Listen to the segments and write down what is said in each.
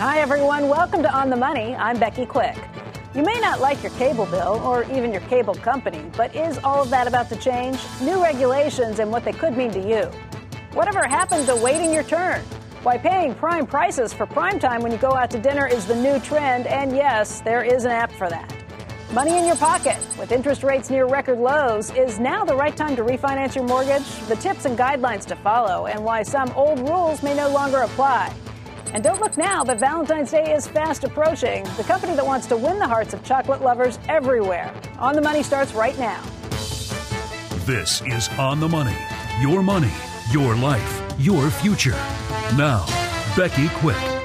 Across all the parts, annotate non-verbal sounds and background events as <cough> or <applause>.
Hi, everyone. Welcome to On the Money. I'm Becky Quick. You may not like your cable bill or even your cable company, but is all of that about to change? New regulations and what they could mean to you. Whatever happened to waiting your turn? Why paying prime prices for prime time when you go out to dinner is the new trend, and yes, there is an app for that. Money in your pocket with interest rates near record lows. Is now the right time to refinance your mortgage? The tips and guidelines to follow, and why some old rules may no longer apply. And don't look now, but Valentine's Day is fast approaching. The company that wants to win the hearts of chocolate lovers everywhere. On the Money starts right now. This is On the Money. Your money, your life, your future. Now, Becky Quick.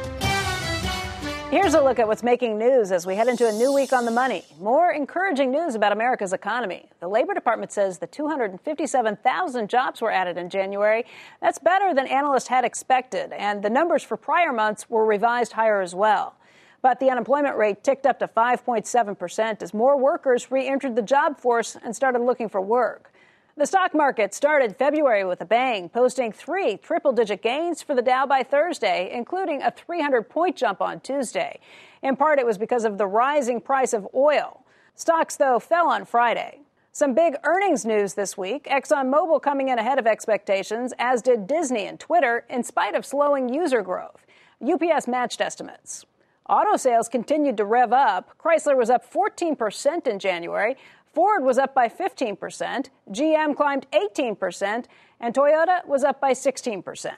Here's a look at what's making news as we head into a new week on the money. More encouraging news about America's economy. The Labor Department says the 257,000 jobs were added in January. That's better than analysts had expected, and the numbers for prior months were revised higher as well. But the unemployment rate ticked up to 5.7% as more workers re entered the job force and started looking for work. The stock market started February with a bang, posting three triple digit gains for the Dow by Thursday, including a 300 point jump on Tuesday. In part, it was because of the rising price of oil. Stocks, though, fell on Friday. Some big earnings news this week. ExxonMobil coming in ahead of expectations, as did Disney and Twitter, in spite of slowing user growth. UPS matched estimates. Auto sales continued to rev up. Chrysler was up 14% in January, Ford was up by 15%, GM climbed 18%, and Toyota was up by 16%.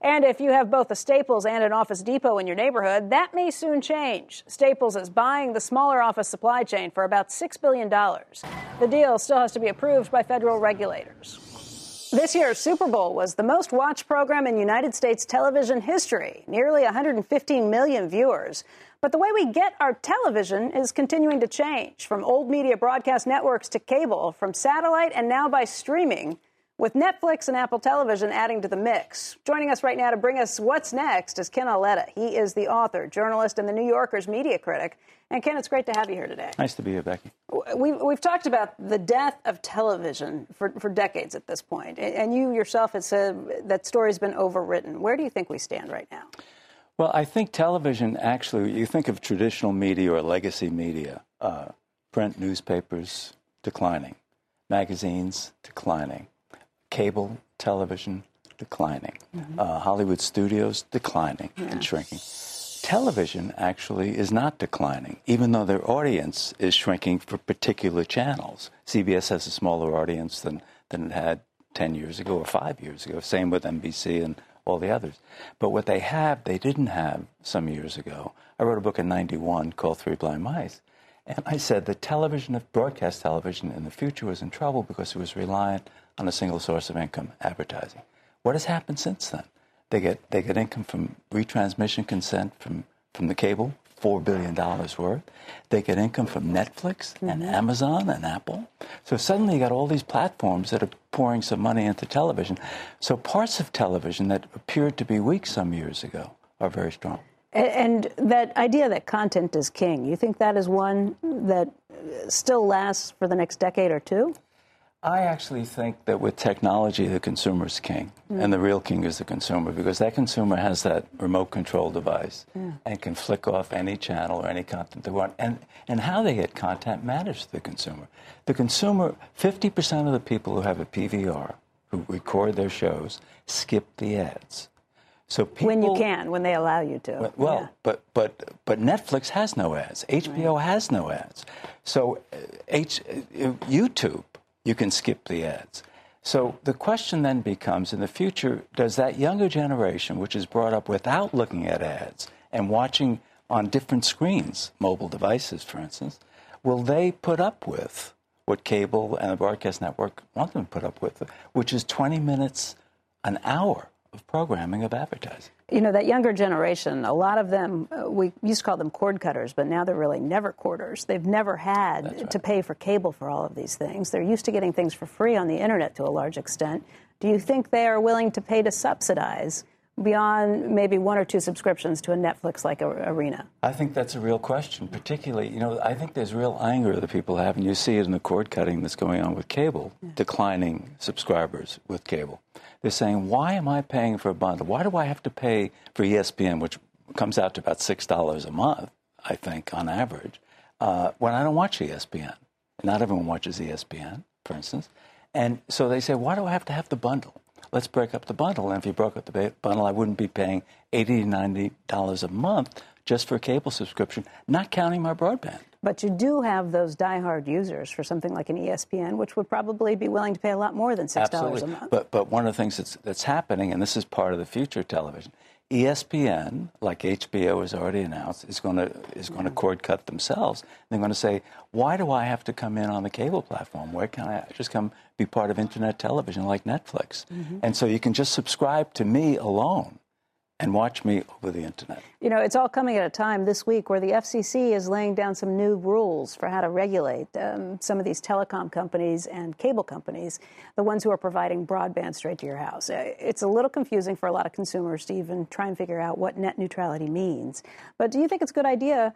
And if you have both a Staples and an Office Depot in your neighborhood, that may soon change. Staples is buying the smaller office supply chain for about $6 billion. The deal still has to be approved by federal regulators. This year's Super Bowl was the most watched program in United States television history, nearly 115 million viewers. But the way we get our television is continuing to change from old media broadcast networks to cable, from satellite and now by streaming, with Netflix and Apple Television adding to the mix. Joining us right now to bring us what's next is Ken Auletta. He is the author, journalist, and the New Yorker's media critic. And Ken, it's great to have you here today. Nice to be here, Becky. We've, we've talked about the death of television for, for decades at this point, and you yourself have said that story's been overwritten. Where do you think we stand right now? Well, I think television actually, you think of traditional media or legacy media, uh, print newspapers declining, magazines declining, cable television declining, mm-hmm. uh, Hollywood studios declining yeah. and shrinking. Television actually is not declining, even though their audience is shrinking for particular channels. CBS has a smaller audience than, than it had 10 years ago or five years ago. Same with NBC and all the others. But what they have, they didn't have some years ago. I wrote a book in 91 called Three Blind Mice. And I said the television, of broadcast television in the future was in trouble because it was reliant on a single source of income, advertising. What has happened since then? They get, they get income from retransmission consent from, from the cable, $4 billion worth. They get income from Netflix mm-hmm. and Amazon and Apple. So suddenly you got all these platforms that are pouring some money into television. So parts of television that appeared to be weak some years ago are very strong. And that idea that content is king, you think that is one that still lasts for the next decade or two? I actually think that with technology, the consumer is king, mm. and the real king is the consumer because that consumer has that remote control device yeah. and can flick off any channel or any content they want. And, and how they get content matters to the consumer. The consumer, 50% of the people who have a PVR, who record their shows, skip the ads. So people, when you can, when they allow you to. Well, yeah. but but but Netflix has no ads. HBO right. has no ads. So uh, H, uh, YouTube you can skip the ads. So the question then becomes in the future, does that younger generation, which is brought up without looking at ads and watching on different screens, mobile devices, for instance, will they put up with what cable and the broadcast network want them to put up with, which is 20 minutes an hour of programming of advertising? You know, that younger generation, a lot of them, uh, we used to call them cord cutters, but now they're really never corders. They've never had right. to pay for cable for all of these things. They're used to getting things for free on the internet to a large extent. Do you think they are willing to pay to subsidize beyond maybe one or two subscriptions to a Netflix like Arena? I think that's a real question, particularly, you know, I think there's real anger that people have, and you see it in the cord cutting that's going on with cable, yeah. declining subscribers with cable. They're saying, why am I paying for a bundle? Why do I have to pay for ESPN, which comes out to about six dollars a month, I think, on average. Uh, when I don't watch ESPN, not everyone watches ESPN, for instance, and so they say, why do I have to have the bundle? Let's break up the bundle. And if you broke up the bundle, I wouldn't be paying eighty to ninety dollars a month just for a cable subscription, not counting my broadband. But you do have those diehard users for something like an ESPN, which would probably be willing to pay a lot more than six dollars a month. But but one of the things that's that's happening, and this is part of the future of television, ESPN, like HBO has already announced, is going to is going to cord cut themselves. They're going to say, "Why do I have to come in on the cable platform? Where can I just come be part of internet television like Netflix?" Mm-hmm. And so you can just subscribe to me alone and watch me over the internet. You know, it's all coming at a time this week where the FCC is laying down some new rules for how to regulate um, some of these telecom companies and cable companies, the ones who are providing broadband straight to your house. Uh, it's a little confusing for a lot of consumers to even try and figure out what net neutrality means. But do you think it's a good idea?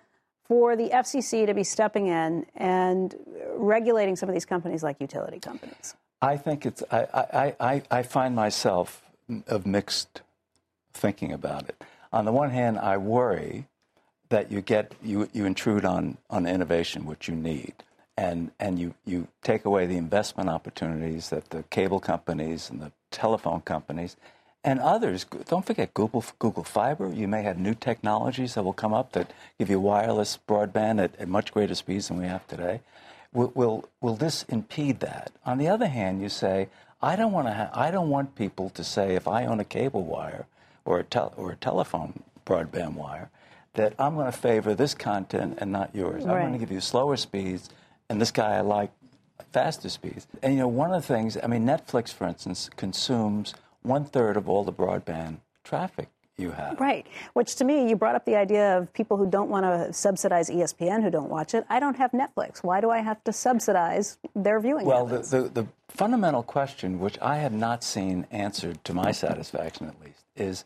For the FCC to be stepping in and regulating some of these companies like utility companies? I think it's, I, I, I, I find myself of mixed thinking about it. On the one hand, I worry that you get you, you intrude on, on innovation, which you need, and and you, you take away the investment opportunities that the cable companies and the telephone companies and others. Don't forget Google Google Fiber. You may have new technologies that will come up that give you wireless broadband at, at much greater speeds than we have today. Will, will will this impede that? On the other hand, you say I don't want to. Ha- I don't want people to say if I own a cable wire or a, tel- or a telephone broadband wire that I'm going to favor this content and not yours. Right. I'm going to give you slower speeds, and this guy I like faster speeds. And you know, one of the things, I mean, Netflix, for instance, consumes one third of all the broadband traffic you have. Right. Which to me, you brought up the idea of people who don't want to subsidize ESPN who don't watch it. I don't have Netflix. Why do I have to subsidize their viewing Well, the, the, the, fundamental question, which I have not seen answered to my satisfaction at least, is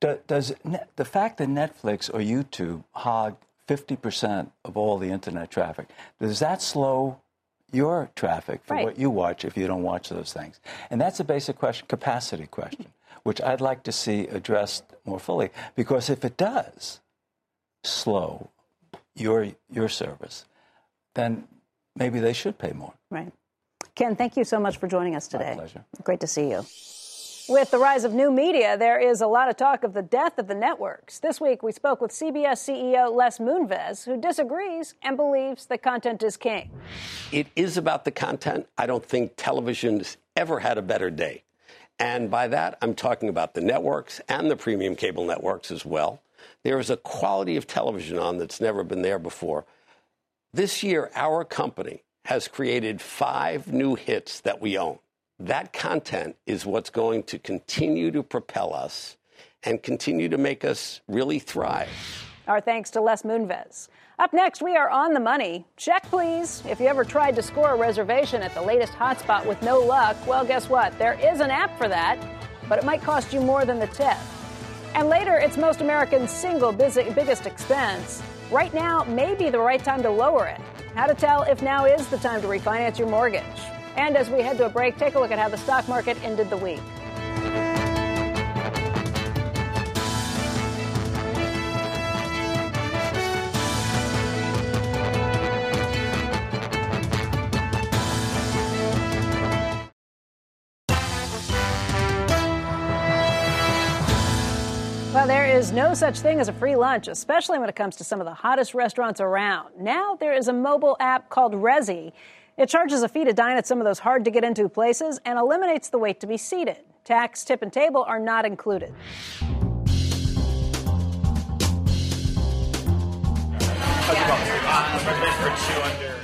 does the fact that Netflix or YouTube hog 50% of all the internet traffic, does that slow your traffic for right. what you watch if you don't watch those things? And that's a basic question, capacity question, <laughs> which I'd like to see addressed more fully. Because if it does slow your, your service, then maybe they should pay more. Right. Ken, thank you so much for joining us today. My pleasure. Great to see you. With the rise of new media, there is a lot of talk of the death of the networks. This week, we spoke with CBS CEO Les Moonves, who disagrees and believes that content is king. It is about the content. I don't think television's ever had a better day. And by that, I'm talking about the networks and the premium cable networks as well. There is a quality of television on that's never been there before. This year, our company has created five new hits that we own. That content is what's going to continue to propel us and continue to make us really thrive. Our thanks to Les Moonves. Up next, we are on the money. Check, please. If you ever tried to score a reservation at the latest hotspot with no luck, well, guess what? There is an app for that, but it might cost you more than the tip. And later, it's most Americans' single biggest expense. Right now may be the right time to lower it. How to tell if now is the time to refinance your mortgage. And as we head to a break, take a look at how the stock market ended the week. Well, there is no such thing as a free lunch, especially when it comes to some of the hottest restaurants around. Now there is a mobile app called Resy. It charges a fee to dine at some of those hard to get into places and eliminates the wait to be seated. Tax, tip, and table are not included.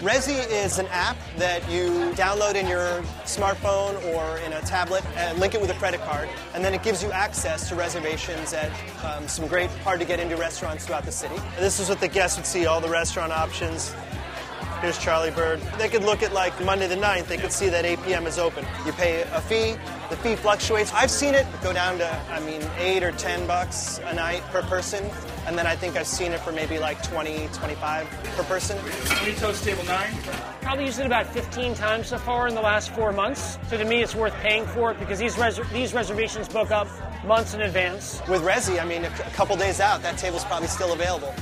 Resy is an app that you download in your smartphone or in a tablet and link it with a credit card, and then it gives you access to reservations at um, some great hard to get into restaurants throughout the city. This is what the guests would see all the restaurant options, Here's Charlie Bird. They could look at like Monday the 9th, they could see that 8 p.m. is open. You pay a fee, The fee fluctuates. I've seen it go down to, I mean, eight or 10 bucks a night per person. And then I think I've seen it for maybe like 20, 25 per person. We Toast table nine. Probably used it about 15 times so far in the last four months. So to me, it's worth paying for it because these res- these reservations book up months in advance. With Resy, I mean, a c- a couple days out, that table's probably still available.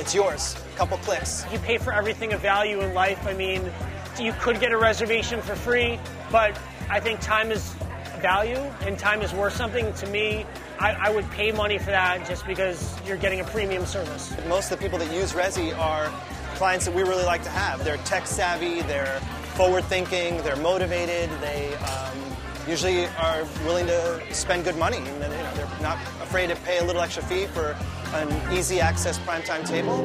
It's yours. A couple clicks. You pay for everything of value in life. I mean, you could get a reservation for free, but I think time is value and time is worth something. To me, I, I would pay money for that just because you're getting a premium service. Most of the people that use Resy are clients that we really like to have. They're tech savvy, they're forward thinking, they're motivated, they um, usually are willing to spend good money. And then, you know, they're not afraid to pay a little extra fee for an easy access primetime table.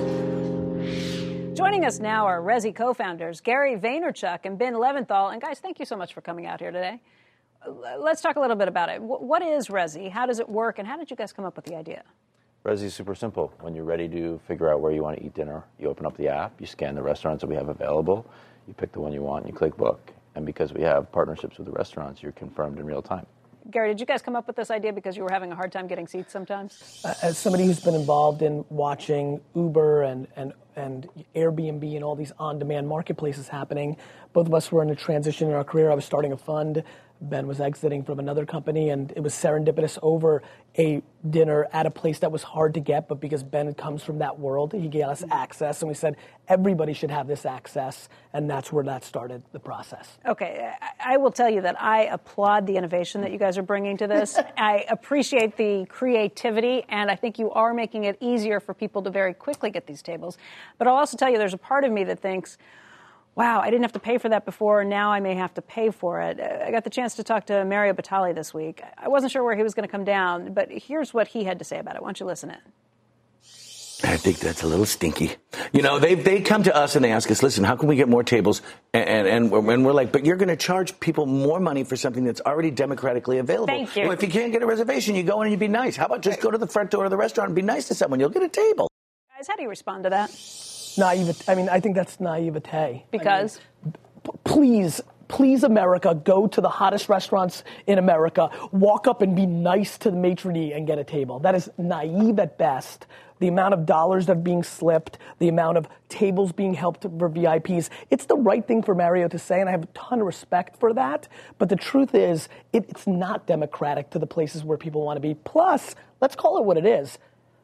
Joining us now are Resy co-founders Gary Vaynerchuk and Ben Leventhal. And guys, thank you so much for coming out here today. Let's talk a little bit about it. What is Resy? How does it work? And how did you guys come up with the idea? Resy is super simple. When you're ready to figure out where you want to eat dinner, you open up the app, you scan the restaurants that we have available, you pick the one you want, and you click book. And because we have partnerships with the restaurants, you're confirmed in real time. Gary, did you guys come up with this idea because you were having a hard time getting seats sometimes? Uh, as somebody who's been involved in watching Uber and, and, and Airbnb and all these on demand marketplaces happening, both of us were in a transition in our career. I was starting a fund. Ben was exiting from another company, and it was serendipitous over a dinner at a place that was hard to get. But because Ben comes from that world, he gave us access, and we said everybody should have this access, and that's where that started the process. Okay, I- will tell you that I applaud the innovation that you guys are bringing to this. <laughs> I appreciate the creativity, and I think you are making it easier for people to very quickly get these tables. But I'll also tell you there's a part of me that thinks, wow, I didn't have to pay for that before, and now I may have to pay for it. I got the chance to talk to Mario Batali this week. I wasn't sure where he was going to come down, but here's what he had to say about it. Why don't you listen in? I think that's a little stinky. You know, they they come to us and they ask us, listen, how can we get more tables? And and, and, we're, and we're like, but you're going to charge people more money for something that's already democratically available. Thank you. Well, if you can't get a reservation, you go in and you be nice. How about just go to the front door of the restaurant and be nice to someone? You'll get a table. Guys, how do you respond to that? Naive. I mean, I think that's naivete. Because p- please, please, America, go to the hottest restaurants in America, walk up and be nice to the maitre d' and get a table. That is naive at best. The amount of dollars that are being slipped, the amount of tables being helped for VIPs. It's the right thing for Mario to say, and I have a ton of respect for that. But the truth is, it, it's not democratic to the places where people want to be. Plus, let's call it what it is.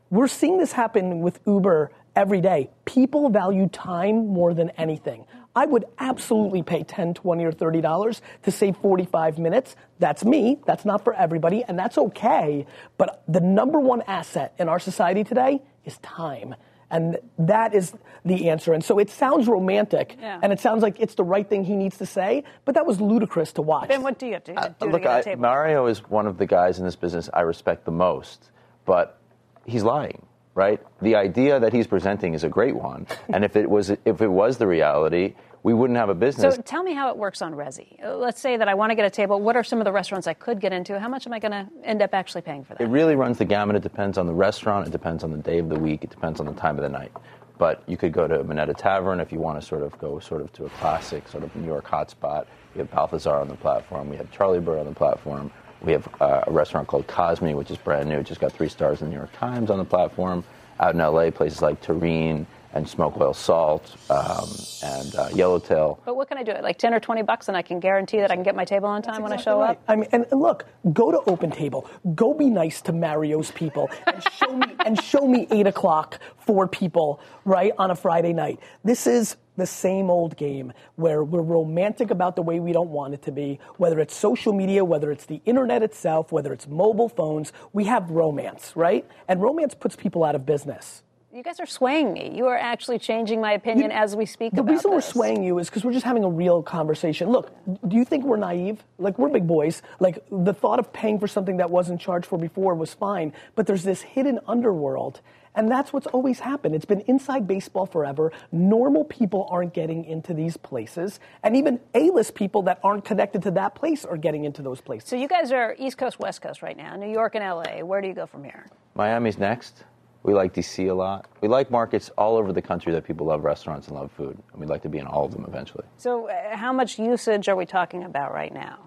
We're seeing this happen with Uber every day. People value time more than anything. I would absolutely pay 10, 20 or 30 dollars to save 45 minutes. That's me. That's not for everybody and that's okay. But the number one asset in our society today is time. And that is the answer. And so it sounds romantic Yeah. and it sounds like it's the right thing he needs to say, but that was ludicrous to watch. Ben, what do you have to do Uh, to look, get a I, table? Mario is one of the guys in this business I respect the most, but he's lying, right? The idea that he's presenting is a great one, <laughs> and if it was if it was the reality, we wouldn't have a business. So tell me how it works on Resy. Let's say that I want to get a table. What are some of the restaurants I could get into? How much am I going to end up actually paying for that? It really runs the gamut. It depends on the restaurant. It depends on the day of the week. It depends on the time of the night. But you could go to Minetta Tavern if you want to sort of go sort of to a classic sort of New York hotspot. We have Balthazar on the platform. We have Charlie Bird on the platform. We have uh, a restaurant called Cosme, which is brand new. It just got three stars in the New York Times on the platform. Out in LA, places like Terrine and Smoke Oil Salt um, and uh, Yellowtail. but what can I do? Like 10 or 20 bucks and I can guarantee that I can get my table on time when I show Right. up? I mean, and, and look, go to Open Table. Go be nice to Mario's people and show me and show me eight o'clock for people, right, on a Friday night. This is the same old game where we're romantic about the way we don't want it to be, whether it's social media, whether it's the internet itself, whether it's mobile phones, we have romance, right? And romance puts people out of business. You guys are swaying me. You are actually changing my opinion as we speak The about reason we're swaying you is because we're just having a real conversation. Look, do you think we're naive? Like we're big boys. Like the thought of paying for something that wasn't charged for before was fine, but there's this hidden underworld. And that's what's always happened. It's been inside baseball forever. Normal people aren't getting into these places. And even A list people that aren't connected to that place are getting into those places. So you guys are East Coast, West Coast right now, New York and LA. Where do you go from here? Miami's next. We like DC a lot. We like markets all over the country that people love restaurants and love food, and we'd like to be in all of them eventually. So uh, how much usage are we talking about right now?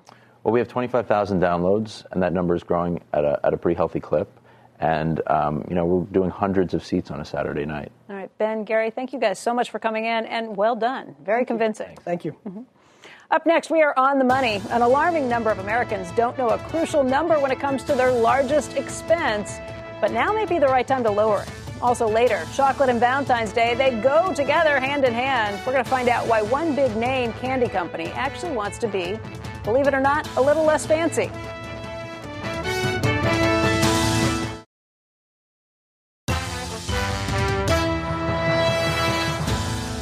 Well, we have 25,000 downloads, and that number is growing at a, at a pretty healthy clip. And, um, you know, we're doing hundreds of seats on a Saturday night. All right, Ben, Gary, thank you guys so much for coming in, and well done. Very Thank convincing. You. Thank you. Mm-hmm. Up next, we are on the money. An alarming number of Americans don't know a crucial number when it comes to their largest expense, but now may be the right time to lower it. Also, later, chocolate and Valentine's Day, they go together hand in hand. We're going to find out why one big name candy company actually wants to be, believe it or not, a little less fancy.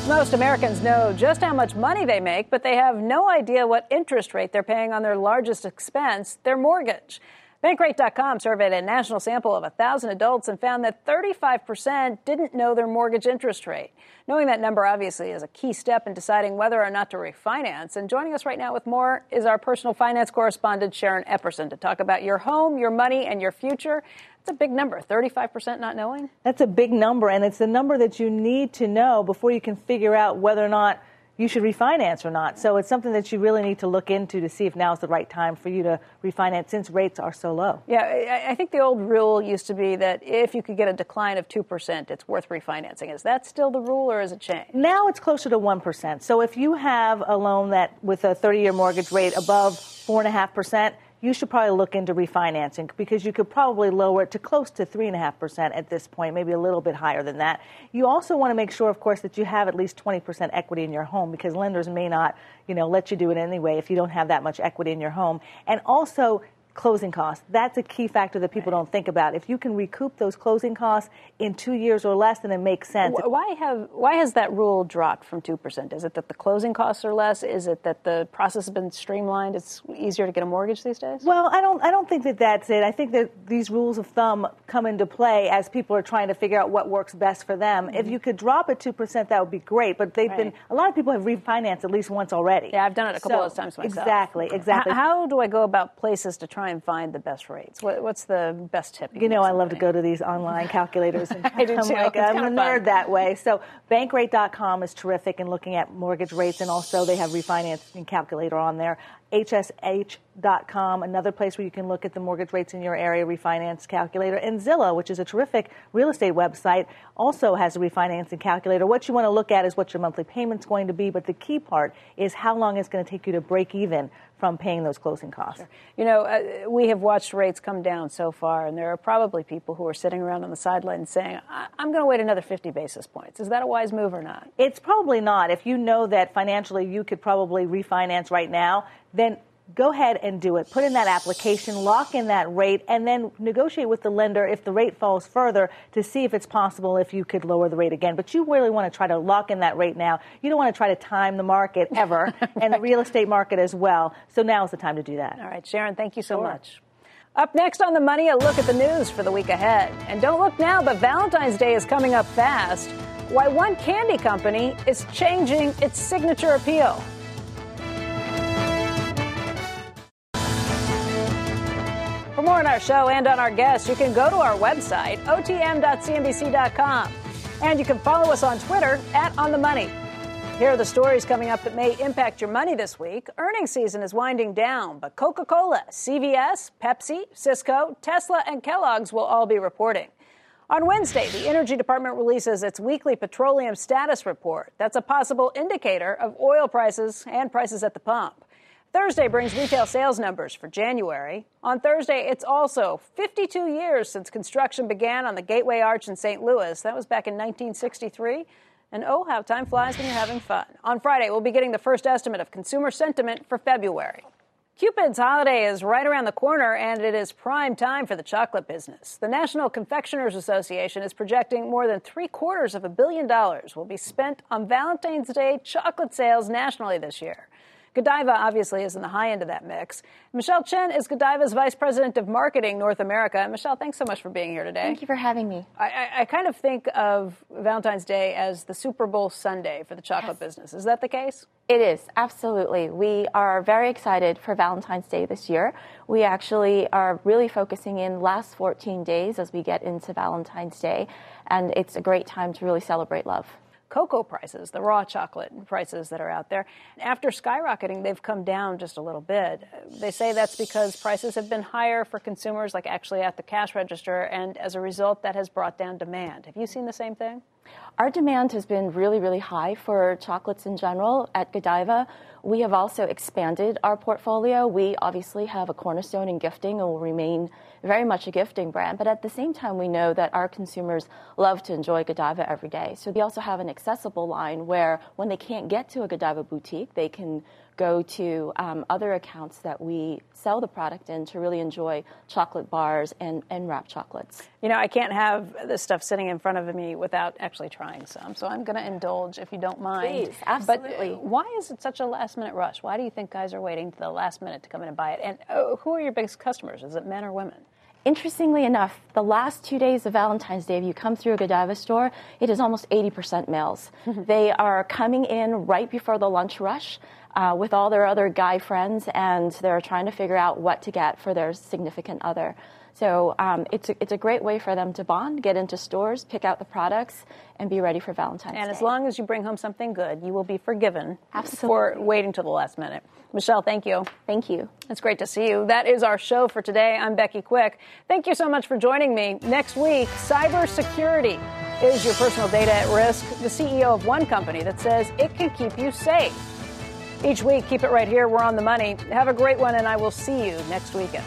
Most Americans know just how much money they make, but they have no idea what interest rate they're paying on their largest expense, their mortgage. Bankrate.com surveyed a national sample of 1,000 adults and found that 35% didn't know their mortgage interest rate. Knowing that number obviously is a key step in deciding whether or not to refinance. And joining us right now with more is our personal finance correspondent, Sharon Epperson, to talk about your home, your money, and your future. It's a big number, 35% not knowing? That's a big number, and it's the number that you need to know before you can figure out whether or not you should refinance or not. So it's something that you really need to look into to see if now is the right time for you to refinance since rates are so low. Yeah, I think the old rule used to be that if you could get a decline of 2%, it's worth refinancing. Is that still the rule or has it changed? Now it's closer to 1%. So if you have a loan that with a 30 year mortgage rate above 4.5%, you should probably look into refinancing because you could probably lower it to close to 3.5% at this point, maybe a little bit higher than that. You also want to make sure, of course, that you have at least 20% equity in your home because lenders may not, you know, let you do it anyway if you don't have that much equity in your home. And also, closing costs. That's a key factor that people don't think about. If you can recoup those closing costs in two years or less, then it makes sense. Why have why has that rule dropped from two percent? Is it that the closing costs are less? Is it that the process has been streamlined? It's easier to get a mortgage these days. Well, I don't I don't think that that's it. I think that these rules of thumb come into play as people are trying to figure out what works best for them. Mm-hmm. If you could drop it two percent, that would be great. But they've right. been a lot of people have refinanced at least once already. Yeah, I've done it a couple so, of times myself. Exactly, exactly. How do I go about places to try and find the best rates? What, what's the best tip? You, you know, I love to go to these online calculators. And <laughs> I do I'm too. Like, I'm a nerd that way. So bankrate.com is terrific in looking at mortgage rates, and also they have refinancing calculator on there. HSH.com, another place where you can look at the mortgage rates in your area, refinance calculator. And Zillow, which is a terrific real estate website, also has a refinancing calculator. What you want to look at is what your monthly payment's going to be, but the key part is how long it's going to take you to break even from paying those closing costs. Sure. You know, uh, we have watched rates come down so far, and there are probably people who are sitting around on the sidelines saying, I'm going to wait another 50 basis points. Is that a wise move or not? It's probably not. If you know that financially you could probably refinance right now, then go ahead and do it. Put in that application, lock in that rate, and then negotiate with the lender if the rate falls further to see if it's possible if you could lower the rate again. But you really want to try to lock in that rate now. You don't want to try to time the market <laughs> ever right. and the real estate market as well. So now is the time to do that. All right, Sharon, thank you so sure. much. Up next on the money, a look at the news for the week ahead. And don't look now, but Valentine's Day is coming up fast. Why one candy company is changing its signature appeal. Our show and on our guests, you can go to our website, otm.cnbc.com. And you can follow us on Twitter at On The Money. Here are the stories coming up that may impact your money this week. Earnings season is winding down, but Coca Cola, CVS, Pepsi, Cisco, Tesla, and Kellogg's will all be reporting. On Wednesday, the Energy Department releases its weekly petroleum status report. That's a possible indicator of oil prices and prices at the pump. Thursday brings retail sales numbers for January. On Thursday, it's also 52 years since construction began on the Gateway Arch in St. Louis. That was back in 1963. And oh, how time flies when you're having fun. On Friday, we'll be getting the first estimate of consumer sentiment for February. Cupid's holiday is right around the corner, and it is prime time for the chocolate business. The National Confectioners Association is projecting more than three quarters of a billion dollars will be spent on Valentine's Day chocolate sales nationally this year. Godiva obviously is in the high end of that mix. Michelle Chen is Godiva's Vice President of Marketing North America. Michelle, thanks so much for being here today. Thank you for having me. I, I, I kind of think of Valentine's Day as the Super Bowl Sunday for the chocolate yes. business. Is that the case? It is, absolutely. We are very excited for Valentine's Day this year. We actually are really focusing in last 14 days as we get into Valentine's Day, and it's a great time to really celebrate love. Cocoa prices, the raw chocolate prices that are out there. After skyrocketing, they've come down just a little bit. They say that's because prices have been higher for consumers, like actually at the cash register, and as a result, that has brought down demand. Have you seen the same thing? Our demand has been really, really high for chocolates in general at Godiva. We have also expanded our portfolio. We obviously have a cornerstone in gifting and will remain very much a gifting brand. But at the same time, we know that our consumers love to enjoy Godiva every day. So we also have an accessible line where when they can't get to a Godiva boutique, they can go to um, other accounts that we sell the product in to really enjoy chocolate bars and, and wrapped chocolates. You know, I can't have this stuff sitting in front of me without actually trying some. So I'm going to indulge if you don't mind. Please, absolutely. But why is it such a last minute rush? Why do you think guys are waiting to the last minute to come in and buy it? And uh, who are your biggest customers? Is it men or women? Interestingly enough, the last two days of Valentine's Day, if you come through a Godiva store, it is almost 80% males. <laughs> they are coming in right before the lunch rush uh, with all their other guy friends, and they're trying to figure out what to get for their significant other. So um, it's, a, it's a great way for them to bond, get into stores, pick out the products, and be ready for Valentine's and Day. And as long as you bring home something good, you will be forgiven Absolutely. for waiting till the last minute. Michelle, thank you. Thank you. It's great to see you. That is our show for today. I'm Becky Quick. Thank you so much for joining me. Next week, cybersecurity. Is your personal data at risk? The CEO of one company that says it can keep you safe. Each week, keep it right here. We're on the money. Have a great one, and I will see you next weekend.